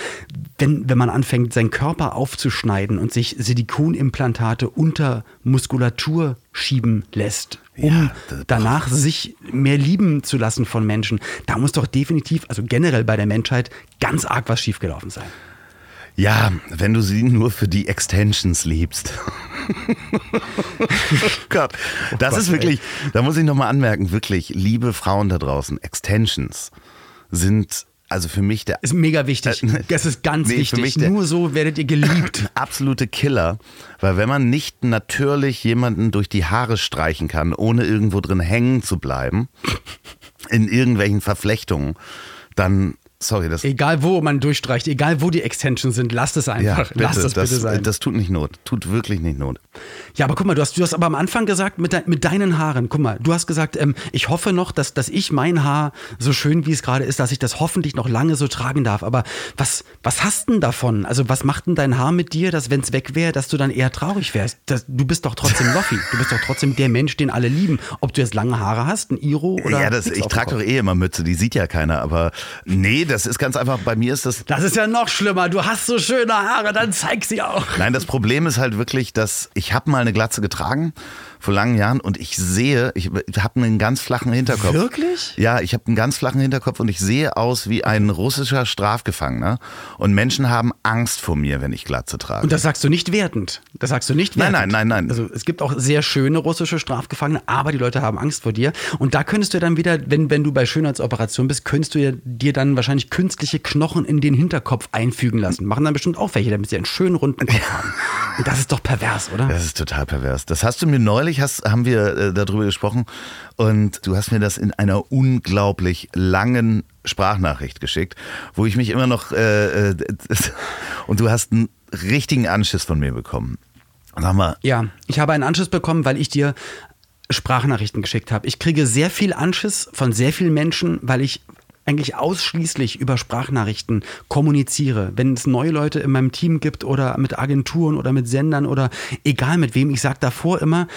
wenn, wenn man anfängt, seinen Körper aufzuschneiden und sich Silikonimplantate unter Muskulatur schieben lässt, um Ja, danach [laughs] sich mehr lieben zu lassen von Menschen, da muss doch definitiv, also generell bei der Menschheit, ganz arg was schiefgelaufen sein. Ja, wenn du sie nur für die Extensions liebst. [laughs] Gott, das Gott, ist wirklich, da muss ich nochmal anmerken, wirklich, liebe Frauen da draußen, Extensions sind also für mich der Ist mega wichtig. Äh, Das ist ganz nee, wichtig. Nur so werdet ihr geliebt. [clears throat] absolute Killer, weil wenn man nicht natürlich jemanden durch die Haare streichen kann, ohne irgendwo drin hängen zu bleiben, in irgendwelchen Verflechtungen, dann, sorry, das Egal wo man durchstreicht, egal wo die Extensions sind, lasst es ja, [laughs] einfach. bitte, lasst es das, bitte sein. das tut nicht Not, tut wirklich nicht Not. Ja, aber guck mal, du hast, du hast aber am Anfang gesagt, mit, de, mit deinen Haaren, guck mal, du hast gesagt, ähm, ich hoffe noch, dass, dass ich mein Haar, so schön wie es gerade ist, dass ich das hoffentlich noch lange so tragen darf. Aber was, was hast denn davon? Also was macht denn dein Haar mit dir, dass wenn es weg wäre, dass du dann eher traurig wärst? Das, du bist doch trotzdem Loffi. Du bist doch trotzdem der Mensch, den alle lieben. Ob du jetzt lange Haare hast, ein Iro oder ja, das, ich trage doch eh immer Mütze, die sieht ja keiner, aber nee, das ist ganz einfach, bei mir ist das Das ist ja noch schlimmer. Du hast so schöne Haare, dann zeig sie auch. Nein, das Problem ist halt wirklich, dass ich habe mal eine Glatze getragen vor langen Jahren und ich sehe, ich habe einen ganz flachen Hinterkopf. Wirklich? Ja, ich habe einen ganz flachen Hinterkopf und ich sehe aus wie ein russischer Strafgefangener und Menschen haben Angst vor mir, wenn ich Glatze trage. Und das sagst du nicht wertend. Das sagst du nicht Nein, wertend. nein, nein, nein. Also es gibt auch sehr schöne russische Strafgefangene, aber die Leute haben Angst vor dir. Und da könntest du dann wieder, wenn, wenn du bei Schönheitsoperation bist, könntest du dir dann wahrscheinlich künstliche Knochen in den Hinterkopf einfügen lassen. Machen dann bestimmt auch welche, damit sie einen schönen runden Kopf haben. Und das ist doch pervers, oder? Das ist total pervers. Das hast du mir neulich, hast, haben wir äh, darüber gesprochen und du hast mir das in einer unglaublich langen Sprachnachricht geschickt, wo ich mich immer noch äh, äh, [laughs] und du hast einen richtigen Anschiss von mir bekommen. Sag mal, Ja, ich habe einen Anschluss bekommen, weil ich dir Sprachnachrichten geschickt habe. Ich kriege sehr viel Anschiss von sehr vielen Menschen, weil ich eigentlich ausschließlich über Sprachnachrichten kommuniziere. Wenn es neue Leute in meinem Team gibt oder mit Agenturen oder mit Sendern oder egal mit wem, ich sage davor immer,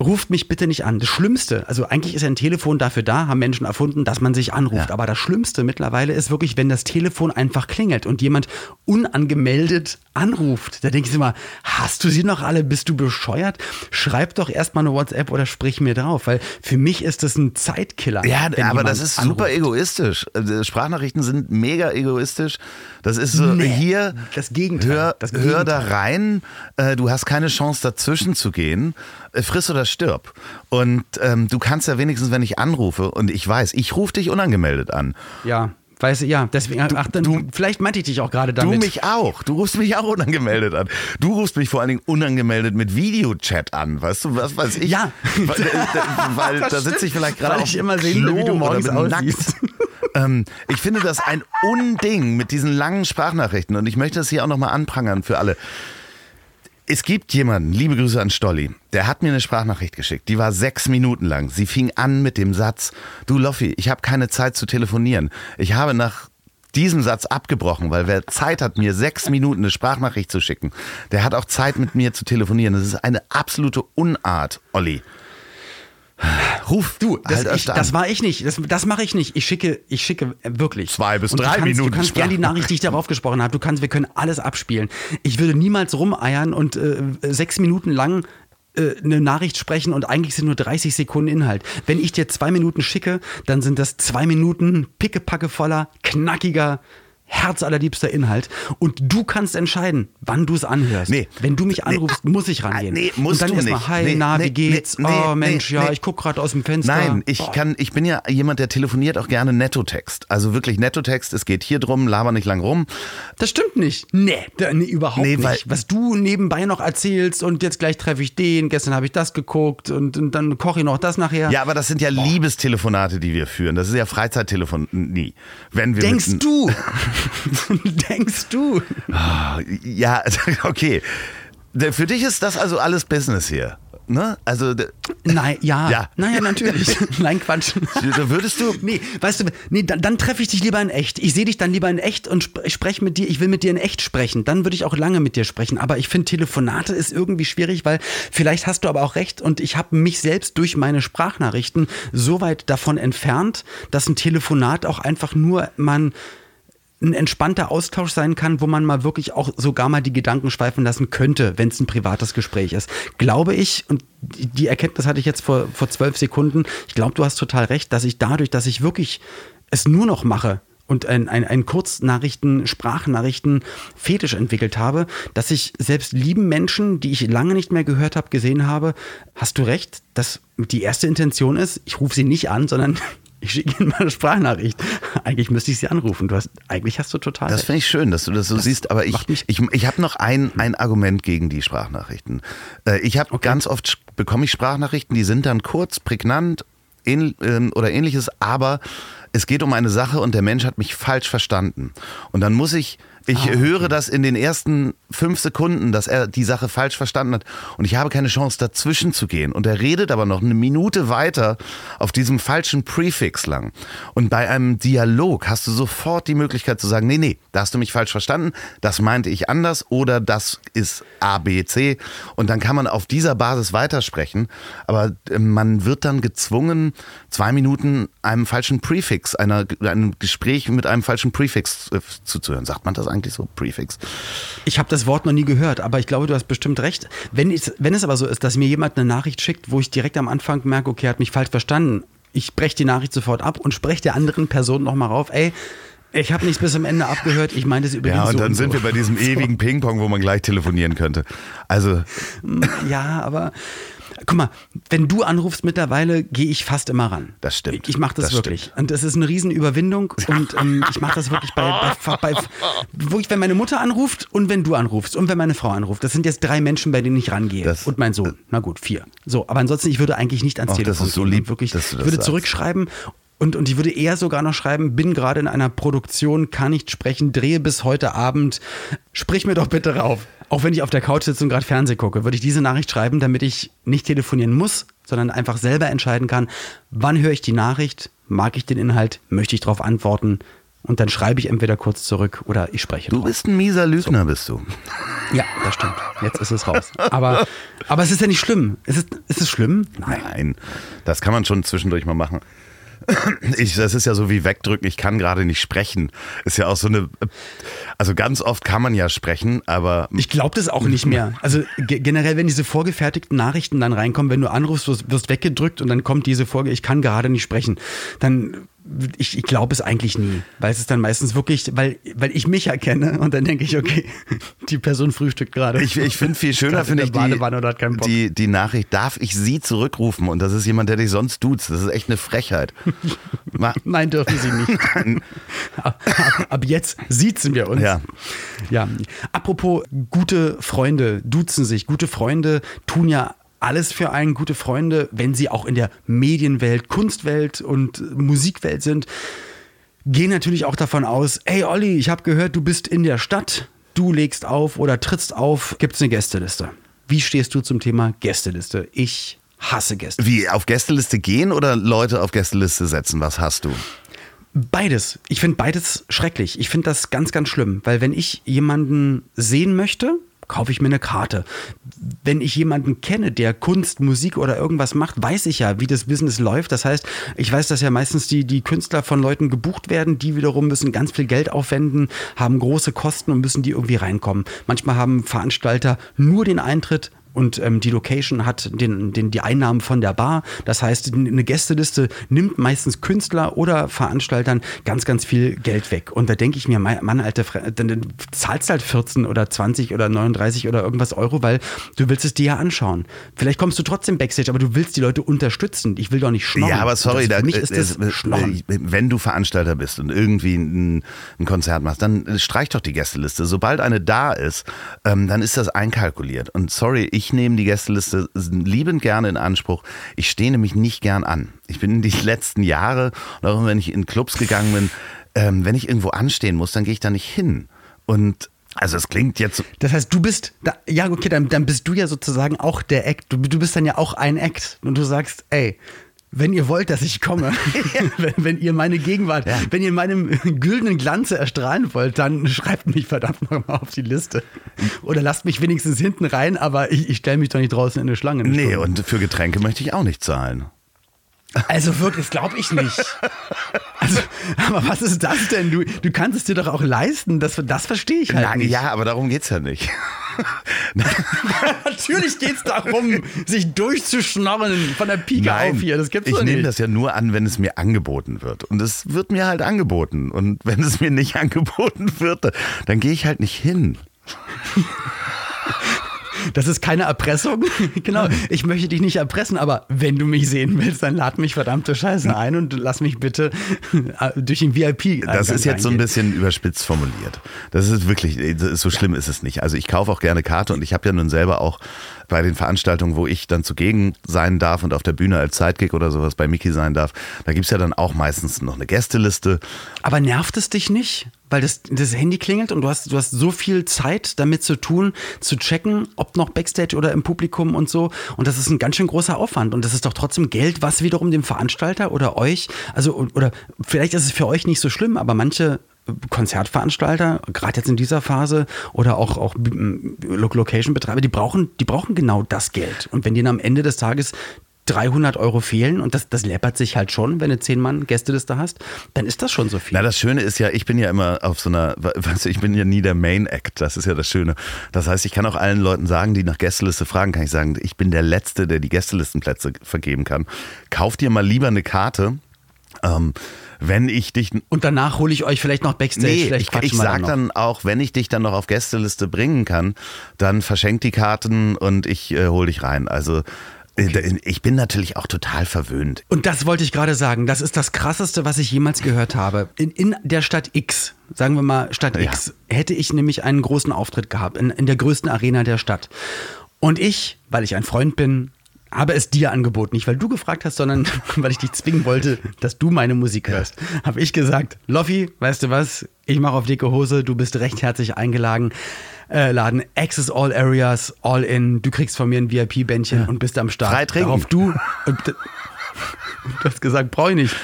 ruft mich bitte nicht an. Das Schlimmste, also eigentlich ist ja ein Telefon dafür da, haben Menschen erfunden, dass man sich anruft. Ja. Aber das Schlimmste mittlerweile ist wirklich, wenn das Telefon einfach klingelt und jemand unangemeldet anruft. Da denke ich immer, hast du sie noch alle? Bist du bescheuert? Schreib doch erstmal eine WhatsApp oder sprich mir drauf, weil für mich ist das ein Zeitkiller. Ja, aber das ist super anruft. egoistisch. Also Sprachnachrichten sind mega egoistisch. Das ist so, Nee, hier, das Gegenteil, Hör, das hör da Gegenteil. rein, äh, du hast keine Chance dazwischen zu gehen. Äh, friss oder stirb. Und ähm, du kannst ja wenigstens, wenn ich anrufe, und ich weiß, ich rufe dich unangemeldet an. Ja, weißt du, ja, deswegen, ach, dann, du- vielleicht meinte ich dich auch gerade Du damit. mich auch. Du rufst mich auch unangemeldet an. Du rufst mich vor allen Dingen unangemeldet mit Videochat an. Weißt du, was weiß ich? Ja. Weil, äh, [laughs] weil da sitze ich vielleicht gerade Weil auf ich immer sehen will, wie du morgens oder bin nackt. Ähm, ich finde das ein Unding mit diesen langen Sprachnachrichten und ich möchte das hier auch nochmal anprangern für alle. Es gibt jemanden, liebe Grüße an Stolli, der hat mir eine Sprachnachricht geschickt. Die war sechs Minuten lang. Sie fing an mit dem Satz, du Loffi, ich habe keine Zeit zu telefonieren. Ich habe nach diesem Satz abgebrochen, weil wer Zeit hat, mir sechs Minuten eine Sprachnachricht zu schicken, der hat auch Zeit, mit mir zu telefonieren. Das ist eine absolute Unart, Olli. Ruf, du, das, Halt ich, das war ich nicht. Das, das mache ich nicht. Ich schicke, ich schicke wirklich. Zwei bis drei kannst, Minuten Du kannst gerne die Nachricht, die ich darauf gesprochen habe. Du kannst, wir können alles abspielen. Ich würde niemals rumeiern und äh, sechs Minuten lang äh, eine Nachricht sprechen und eigentlich sind nur 30 Sekunden Inhalt. Wenn ich dir zwei Minuten schicke, dann sind das zwei Minuten pickepacke voller, knackiger, herzallerliebster Inhalt. Und du kannst entscheiden, wann du es anhörst. Nee. Wenn du mich anrufst, muss ich rangehen. Nee, musst und dann erstmal, hi, Nee, na, nee, wie geht's? nee, oh nee, Mensch, nee, ja, nee. ich guck gerade aus dem Fenster. Nein, ich Boah. kann, ich bin ja jemand, der telefoniert auch gerne Nettotext. Also wirklich Nettotext. Es geht hier drum, laber nicht lang rum. Das stimmt nicht. Nee, da, nee überhaupt Nee, nicht. Was du nebenbei noch erzählst und jetzt gleich treffe ich den, gestern habe ich das geguckt und, und dann koche ich noch das nachher. Ja, aber das sind ja Liebestelefonate, die wir führen. Das ist ja Freizeittelefonie. Wenn wir Denkst du? [laughs] [laughs] Denkst du? Ja, [laughs] okay. Für dich ist das also alles Business hier. Ne? Also Nein, ja. Ja. Naja, natürlich. [laughs] Nein, Quatsch. da würdest du. Nee, weißt du, nee, dann, dann treffe ich dich lieber in echt. Ich sehe dich dann lieber in echt und sp spreche mit dir. Ich will mit dir in echt sprechen. Dann würde ich auch lange mit dir sprechen. Aber ich finde, Telefonate ist irgendwie schwierig, weil vielleicht hast du aber auch recht und ich habe mich selbst durch meine Sprachnachrichten so weit davon entfernt, dass ein Telefonat auch einfach nur man ein entspannter Austausch sein kann, wo man mal wirklich auch sogar mal die Gedanken schweifen lassen könnte, wenn es ein privates Gespräch ist. Glaube ich, und die Erkenntnis hatte ich jetzt vor, vor zwölf Sekunden, ich glaube, du hast total recht, dass ich dadurch, dass ich wirklich es nur noch mache, und ein, ein, ein Kurznachrichten, Sprachnachrichten Fetisch entwickelt habe, dass ich selbst lieben Menschen, die ich lange nicht mehr gehört habe, gesehen habe, hast du recht, dass die erste Intention ist, ich rufe sie nicht an, sondern ich schicke ihnen mal eine Sprachnachricht. [laughs] Eigentlich müsste ich sie anrufen. Du hast, eigentlich hast du total Das finde ich schön, dass du das so siehst, aber ich, mich- ich, ich habe noch ein, ein Argument gegen die Sprachnachrichten. Äh, Ich habe ganz oft bekomme ich Sprachnachrichten, die sind dann kurz, prägnant ähn, ähm, oder ähnliches, aber es geht um eine Sache und der Mensch hat mich falsch verstanden. Und dann muss ich, ich höre das in den ersten fünf Sekunden, dass er die Sache falsch verstanden hat und ich habe keine Chance dazwischen zu gehen. Und er redet aber noch eine Minute weiter auf diesem falschen Präfix lang. Und bei einem Dialog hast du sofort die Möglichkeit zu sagen, nee, nee, da hast du mich falsch verstanden, das meinte ich anders oder das ist A, B, C. Und dann kann man auf dieser Basis weitersprechen. Aber äh, man wird dann gezwungen, zwei Minuten einem falschen Präfix, einer, einem Gespräch mit einem falschen Präfix äh, zuzuhören. Sagt man das eigentlich so? Präfix? Ich habe das Wort noch nie gehört, aber ich glaube, du hast bestimmt recht. Wenn, ich, wenn es aber so ist, dass mir jemand eine Nachricht schickt, wo ich direkt am Anfang merke, okay, er hat mich falsch verstanden, ich breche die Nachricht sofort ab und spreche der anderen Person nochmal rauf, ey, ich habe nichts bis zum Ende abgehört, ich meine das übrigens Ja, und so dann so. sind wir bei diesem [laughs] ewigen Ping-Pong, wo man gleich telefonieren könnte. Also, Ja, aber guck mal, wenn du anrufst mittlerweile, gehe ich fast immer ran. Das stimmt. Ich, ich mache das, Das wirklich. Und das ist eine Riesenüberwindung [laughs] und ähm, ich mache das wirklich bei, bei, bei wirklich, wenn meine Mutter anruft und wenn du anrufst und wenn meine Frau anruft. Das sind jetzt drei Menschen, bei denen ich rangehe. Das- und mein Sohn. Na gut, vier. So, aber ansonsten, ich würde eigentlich nicht ans das Telefon ist so lieb, wirklich, ich das würde sagst. zurückschreiben und, und ich würde eher sogar noch schreiben, bin gerade in einer Produktion, kann nicht sprechen, drehe bis heute Abend, sprich mir doch bitte rauf. Auch wenn ich auf der Couch sitze und gerade Fernsehen gucke, würde ich diese Nachricht schreiben, damit ich nicht telefonieren muss, sondern einfach selber entscheiden kann, wann höre ich die Nachricht, mag ich den Inhalt, möchte ich darauf antworten und dann schreibe ich entweder kurz zurück oder ich spreche du drauf. bist ein mieser Lügner, bist du. Ja, das stimmt. Jetzt ist es raus. Aber, aber es ist ja nicht schlimm. Ist es, ist es schlimm? Nein, das kann man schon zwischendurch mal machen. [clears throat] Ich, das ist ja so wie wegdrücken, ich kann gerade nicht sprechen. Ist ja auch so eine. Also ganz oft kann man ja sprechen, aber. Ich glaube das auch nicht mehr. Also ge generell, wenn diese vorgefertigten Nachrichten dann reinkommen, wenn du anrufst, wirst, wirst weggedrückt und dann kommt diese Folge, ich kann gerade nicht sprechen, dann ich, ich glaube es eigentlich nie, weil es ist dann meistens wirklich, weil, weil ich mich erkenne und dann denke ich, okay, [laughs] die Person frühstückt gerade. Ich, ich finde viel [laughs] schöner, finde ich, die, die, die Nachricht, darf ich sie zurückrufen? Und das ist jemand, der dich sonst duzt. Das ist echt eine Frechheit. [laughs] Nein, dürfen sie nicht. ab, ab, ab jetzt siezen wir uns. Ja. ja. Apropos gute Freunde duzen sich. Gute Freunde tun ja alles für einen. Gute Freunde, wenn sie auch in der Medienwelt, Kunstwelt und Musikwelt sind, gehen natürlich auch davon aus, hey Olli, ich habe gehört, du bist in der Stadt, du legst auf oder trittst auf, gibt's eine Gästeliste. Wie stehst du zum Thema Gästeliste? Ich hasse Gäste. Wie, auf Gästeliste gehen oder Leute auf Gästeliste setzen? Was hast du? Beides. Ich finde beides schrecklich. Ich finde das ganz, ganz schlimm, weil wenn ich jemanden sehen möchte, kaufe ich mir eine Karte. Wenn ich jemanden kenne, der Kunst, Musik oder irgendwas macht, weiß ich ja, wie das Business läuft. Das heißt, ich weiß, dass ja meistens die, die Künstler von Leuten gebucht werden, die wiederum müssen ganz viel Geld aufwenden, haben große Kosten und müssen die irgendwie reinkommen. Manchmal haben Veranstalter nur den Eintritt, und ähm, die Location hat den, den, die Einnahmen von der Bar. Das heißt, eine Gästeliste nimmt meistens Künstler oder Veranstaltern ganz, ganz viel Geld weg. Und da denke ich mir, Mann, Alter, dann, dann zahlst halt 14 oder 20 oder 39 oder irgendwas Euro, weil du willst es dir ja anschauen. Vielleicht kommst du trotzdem Backstage, aber du willst die Leute unterstützen. Ich will doch nicht schnorren. Ja, aber sorry, das, da, mich ist das äh, Schnorren. wenn du Veranstalter bist und irgendwie ein, ein Konzert machst, dann streich doch die Gästeliste. Sobald eine da ist, ähm, dann ist das einkalkuliert. Und sorry, ich nehme die Gästeliste liebend gerne in Anspruch. Ich stehe nämlich nicht gern an. Ich bin die [laughs] letzten Jahre, auch wenn ich in Clubs gegangen bin, ähm, wenn ich irgendwo anstehen muss, dann gehe ich da nicht hin. Und also es klingt jetzt. Das heißt, du bist, da, ja okay, dann, dann bist du ja sozusagen auch der Act. Du, du bist dann ja auch ein Act und du sagst, ey, wenn ihr wollt, dass ich komme, [laughs] [laughs] wenn, wenn, ihr meine Gegenwart, ja. wenn ihr meinem güldenen Glanze erstrahlen wollt, dann schreibt mich verdammt nochmal auf die Liste. Oder lasst mich wenigstens hinten rein, aber ich, ich stelle mich doch nicht draußen in eine Schlange. Eine nee, und für Getränke möchte ich auch nicht zahlen. Also wirklich, das glaube ich nicht. Also, aber was ist das denn? Du, du kannst es dir doch auch leisten. Das, das verstehe ich halt Na, nicht. Ja, aber darum geht es ja nicht. [laughs] Natürlich geht es darum, sich durchzuschnorren von der Pike Nein, auf hier. Das gibt's ich nehme das ja nur an, wenn es mir angeboten wird. Und es wird mir halt angeboten. Und wenn es mir nicht [laughs] angeboten wird, dann gehe ich halt nicht hin. Das ist keine Erpressung. [laughs] genau. Ich möchte dich nicht erpressen, aber wenn du mich sehen willst, dann lad mich verdammte Scheiße ein und lass mich bitte äh, durch den VIP. Das ist jetzt so ein bisschen überspitzt formuliert. Das ist wirklich, so schlimm ist es nicht. Also ich kaufe auch gerne Karte und ich habe ja nun selber auch bei den Veranstaltungen, wo ich dann zugegen sein darf und auf der Bühne als Sidekick oder sowas bei Mickey sein darf, da gibt es ja dann auch meistens noch eine Gästeliste. Aber nervt es dich nicht? Weil das, das Handy klingelt und du hast, du hast so viel Zeit damit zu tun, zu checken, ob noch Backstage oder im Publikum und so. Und das ist ein ganz schön großer Aufwand. Und das ist doch trotzdem Geld, was wiederum dem Veranstalter oder euch, also oder vielleicht ist es für euch nicht so schlimm, aber manche Konzertveranstalter, gerade jetzt in dieser Phase oder auch, auch Location-Betreiber, die brauchen, die brauchen genau das Geld. Und wenn denen am Ende des Tages 300 Euro fehlen und das, das läppert sich halt schon, wenn du zehn Mann Gästeliste hast, dann ist das schon so viel. Na, das Schöne ist ja, ich bin ja immer auf so einer, weißt du, ich bin ja nie der Main Act, das ist ja das Schöne. Das heißt, ich kann auch allen Leuten sagen, die nach Gästeliste fragen, kann ich sagen, ich bin der Letzte, der die Gästelistenplätze vergeben kann. Kauf dir mal lieber eine Karte, ähm, wenn ich dich. Und danach hole ich euch vielleicht noch Backstage. Nee, ich, ich sag dann, dann auch, wenn ich dich dann noch auf Gästeliste bringen kann, dann verschenk die Karten und ich äh, hole dich rein. Also äh, Okay. Ich bin natürlich auch total verwöhnt. Und das wollte ich gerade sagen. Das ist das Krasseste, was ich jemals gehört habe. In, in der Stadt X, sagen wir mal Stadt Ja. X, hätte ich nämlich einen großen Auftritt gehabt, in, in der größten Arena der Stadt. Und ich, weil ich ein Freund bin, habe es dir angeboten. Nicht, weil du gefragt hast, sondern [laughs] weil ich dich zwingen wollte, dass du meine Musik hörst. Habe ich gesagt, Loffi, weißt du was? Ich mache auf dicke Hose, du bist recht herzlich eingeladen. Äh, Laden Access All Areas, All In. Du kriegst von mir ein VIP-Bändchen und bist am Start. Frei trinken. Darauf du. [laughs] Und, du hast gesagt, brauche ich nicht.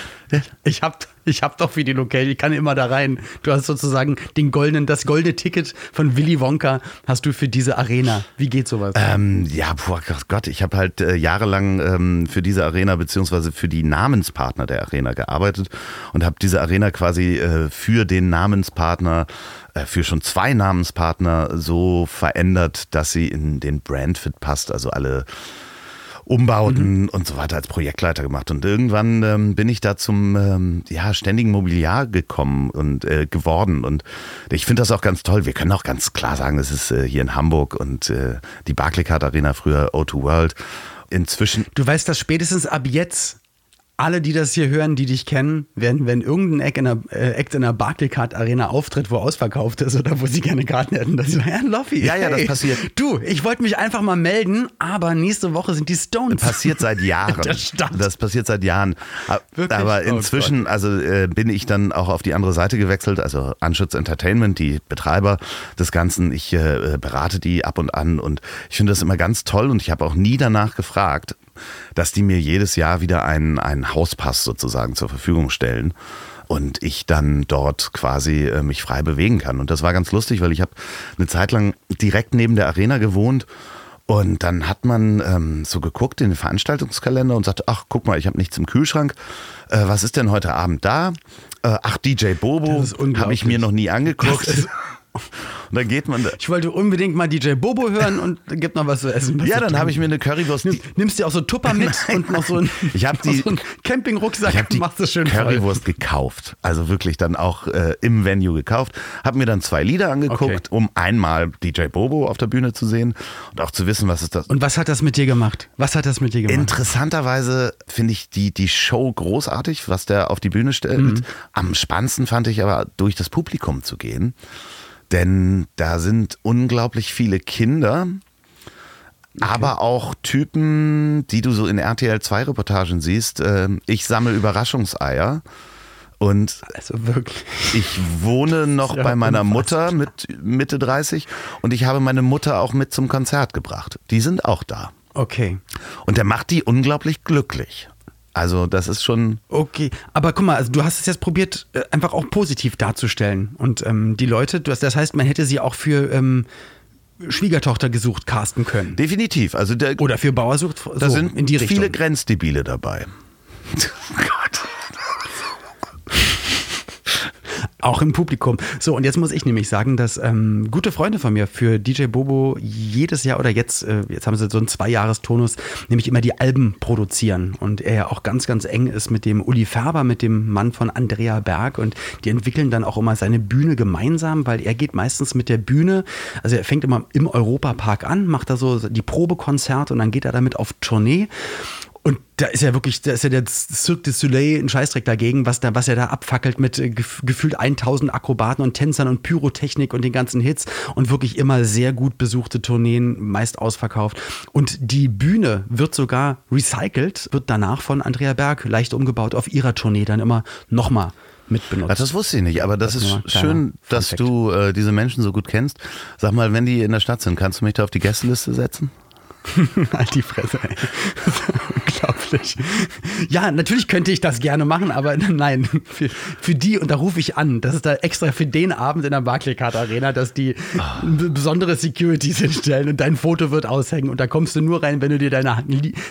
Ich hab, ich hab doch die Location, ich kann immer da rein. Du hast sozusagen den goldenen, das goldene Ticket von Willy Wonka hast du für diese Arena. Wie geht sowas? Ähm, ja, boah, Gott, ich habe halt äh, jahrelang ähm, für diese Arena beziehungsweise für die Namenspartner der Arena gearbeitet und habe diese Arena quasi äh, für den Namenspartner, äh, für schon zwei Namenspartner so verändert, dass sie in den Brandfit passt, also alle Umbauten und so weiter als Projektleiter gemacht. Und irgendwann ähm, bin ich da zum ähm, ja, ständigen Mobiliar gekommen und äh, geworden. Und ich finde das auch ganz toll. Wir können auch ganz klar sagen, das ist äh, hier in Hamburg und äh, die Barclaycard Arena, früher O2 World. Inzwischen Du weißt, dass spätestens ab jetzt alle, die das hier hören, die dich kennen, werden, wenn irgendein Act in der, äh, Act in der Barclaycard Arena auftritt, wo ausverkauft ist oder wo sie gerne Karten hätten, dass sie sagen, Herr Loffi, Ja, ja, das hey, passiert. Du, ich wollte mich einfach mal melden, aber nächste Woche sind die Stones. passiert seit Jahren. [laughs] Das passiert seit Jahren. Wirklich? Aber Oh inzwischen, also äh, bin ich dann auch auf die andere Seite gewechselt, also Anschutz Entertainment, die Betreiber des Ganzen. Ich äh, berate die ab und an und ich finde das immer ganz toll und ich habe auch nie danach gefragt, dass die mir jedes Jahr wieder einen, einen Hauspass sozusagen zur Verfügung stellen. und ich dann dort quasi äh, mich frei bewegen kann. Und das war ganz lustig, weil ich habe eine Zeit lang direkt neben der Arena gewohnt und dann hat man ähm, so geguckt in den Veranstaltungskalender und sagte, ach, guck mal, ich habe nichts im Kühlschrank. Äh, was ist denn heute Abend da? Äh, ach, DJ Bobo, habe ich mir noch nie angeguckt. Und dann geht man da. Ich wollte unbedingt mal DJ Bobo hören und [laughs] gibt noch was zu essen. ja, dann habe ich mir eine Currywurst. Nimm, nimmst dir auch so Tupper mit [laughs] Nein. und noch so ein, ich die, so Campingrucksack. Ich habe die machst du schön Currywurst voll. gekauft. Also wirklich dann auch äh, im Venue gekauft. Habe mir dann zwei Lieder angeguckt, okay. um einmal DJ Bobo auf der Bühne zu sehen und auch zu wissen, was ist das. Und was hat das mit dir gemacht? Was hat das mit dir gemacht? Interessanterweise finde ich die, die Show großartig, was der auf die Bühne stellt. Mhm. Am spannendsten fand ich aber durch das Publikum zu gehen. Denn da sind unglaublich viele Kinder, okay. aber auch Typen, die du so in RTL 2 Reportagen siehst. Ähm, ich sammle Überraschungseier. Und also wirklich. ich wohne noch ja bei meiner Mutter mit Mitte 30 und ich habe meine Mutter auch mit zum Konzert gebracht. Die sind auch da. Okay. Und der macht die unglaublich glücklich. Also das ist schon. Okay, aber guck mal, also du hast es jetzt probiert, äh, einfach auch positiv darzustellen. Und ähm, die Leute, das heißt, man hätte sie auch für ähm, Schwiegertochter gesucht casten können. Definitiv. Also der, Oder für Bauersucht. So, da sind in die viele Grenzdebile dabei. [laughs] Gott. Auch im Publikum. So, und jetzt muss ich nämlich sagen, dass ähm, gute Freunde von mir für DJ Bobo jedes Jahr oder jetzt, äh, jetzt haben sie so einen Zweijahrestonus, nämlich immer die Alben produzieren. Und er ja auch ganz, ganz eng ist mit dem Uli Färber, mit dem Mann von Andrea Berg. Und die entwickeln dann auch immer seine Bühne gemeinsam, weil er geht meistens mit der Bühne, also er fängt immer im Europapark an, macht da so die Probekonzerte und dann geht er damit auf Tournee. Und da ist ja wirklich, da ist ja der Cirque du Soleil ein Scheißdreck dagegen, was, da, was er da abfackelt mit äh, gefühlt 1000 Akrobaten und Tänzern und Pyrotechnik und den ganzen Hits und wirklich immer sehr gut besuchte Tourneen, meist ausverkauft. Und die Bühne wird sogar recycelt, wird danach von Andrea Berg leicht umgebaut, auf ihrer Tournee dann immer nochmal mitbenutzt. Ach, das wusste ich nicht, aber das, das ist schön, dass du äh, diese Menschen so gut kennst. Sag mal, wenn die in der Stadt sind, kannst du mich da auf die Gästeliste setzen? [laughs] halt die Fresse, ey. Unglaublich. Ja, natürlich könnte ich das gerne machen, aber [laughs] nein, für, für die, und da rufe ich an, das ist da extra für den Abend in der Barclaycard Arena, dass die oh. besondere Securities hinstellen und dein Foto wird aushängen und da kommst du nur rein, wenn du dir deine,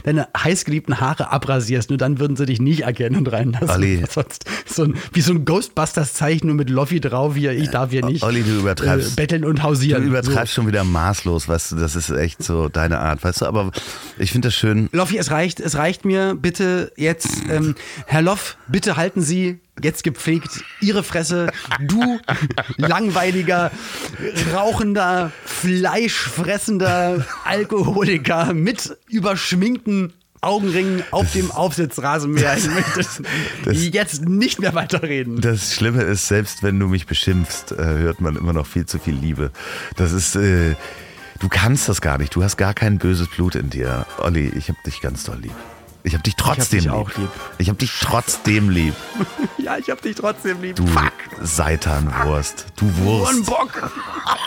deine heißgeliebten Haare abrasierst, nur dann würden sie dich nicht erkennen und reinlassen. Olli. [laughs] Sonst so ein, wie so ein Ghostbusters-Zeichen nur mit Loffi drauf, hier, ich darf hier nicht Olli, du übertreibst. Äh, betteln und hausieren. Du übertreibst so. schon wieder maßlos, du, das ist echt so deine Art, weißt du, aber ich finde das schön. Loffi, es reicht, es reicht mir bitte jetzt, ähm, Herr Loff, bitte halten Sie jetzt gepflegt Ihre Fresse, du langweiliger, rauchender, fleischfressender Alkoholiker mit überschminkten Augenringen auf dem Aufsitzrasenmäher. Ich möchte das, jetzt nicht mehr weiterreden. Das Schlimme ist, selbst wenn du mich beschimpfst, äh, hört man immer noch viel zu viel Liebe. Das ist, äh, du kannst das gar nicht. Du hast gar kein böses Blut in dir. Olli, ich hab dich ganz doll lieb. Ich hab dich trotzdem ich hab dich lieb. lieb. Ich hab dich trotzdem lieb. [laughs] ja, ich hab dich trotzdem lieb. Du Fuck. Seitanwurst. Du Wurst. Hurenbock.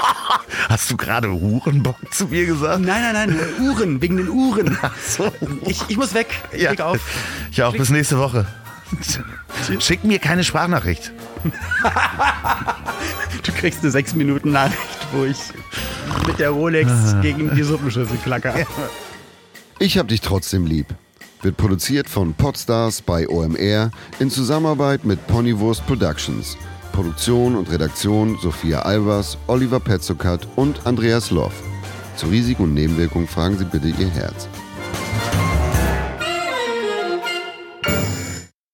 [laughs] Hast du gerade Hurenbock zu mir gesagt? Nein, nein, nein. Uhren, wegen den Uhren. So. Ich, ich muss weg. Ich ja. auf. Ich auch. Bis nächste Woche. [laughs] Schick mir keine Sprachnachricht. du kriegst eine 6 Minuten Nachricht, wo ich mit der Rolex gegen die Suppenschüssel klacker. Ich hab dich trotzdem lieb wird produziert von Podstars bei OMR in Zusammenarbeit mit Ponywurst Productions. Produktion und Redaktion Sophia Albers, Oliver Petzokat und Andreas Loff. Zu Risiken und Nebenwirkungen fragen Sie bitte Ihr Herz.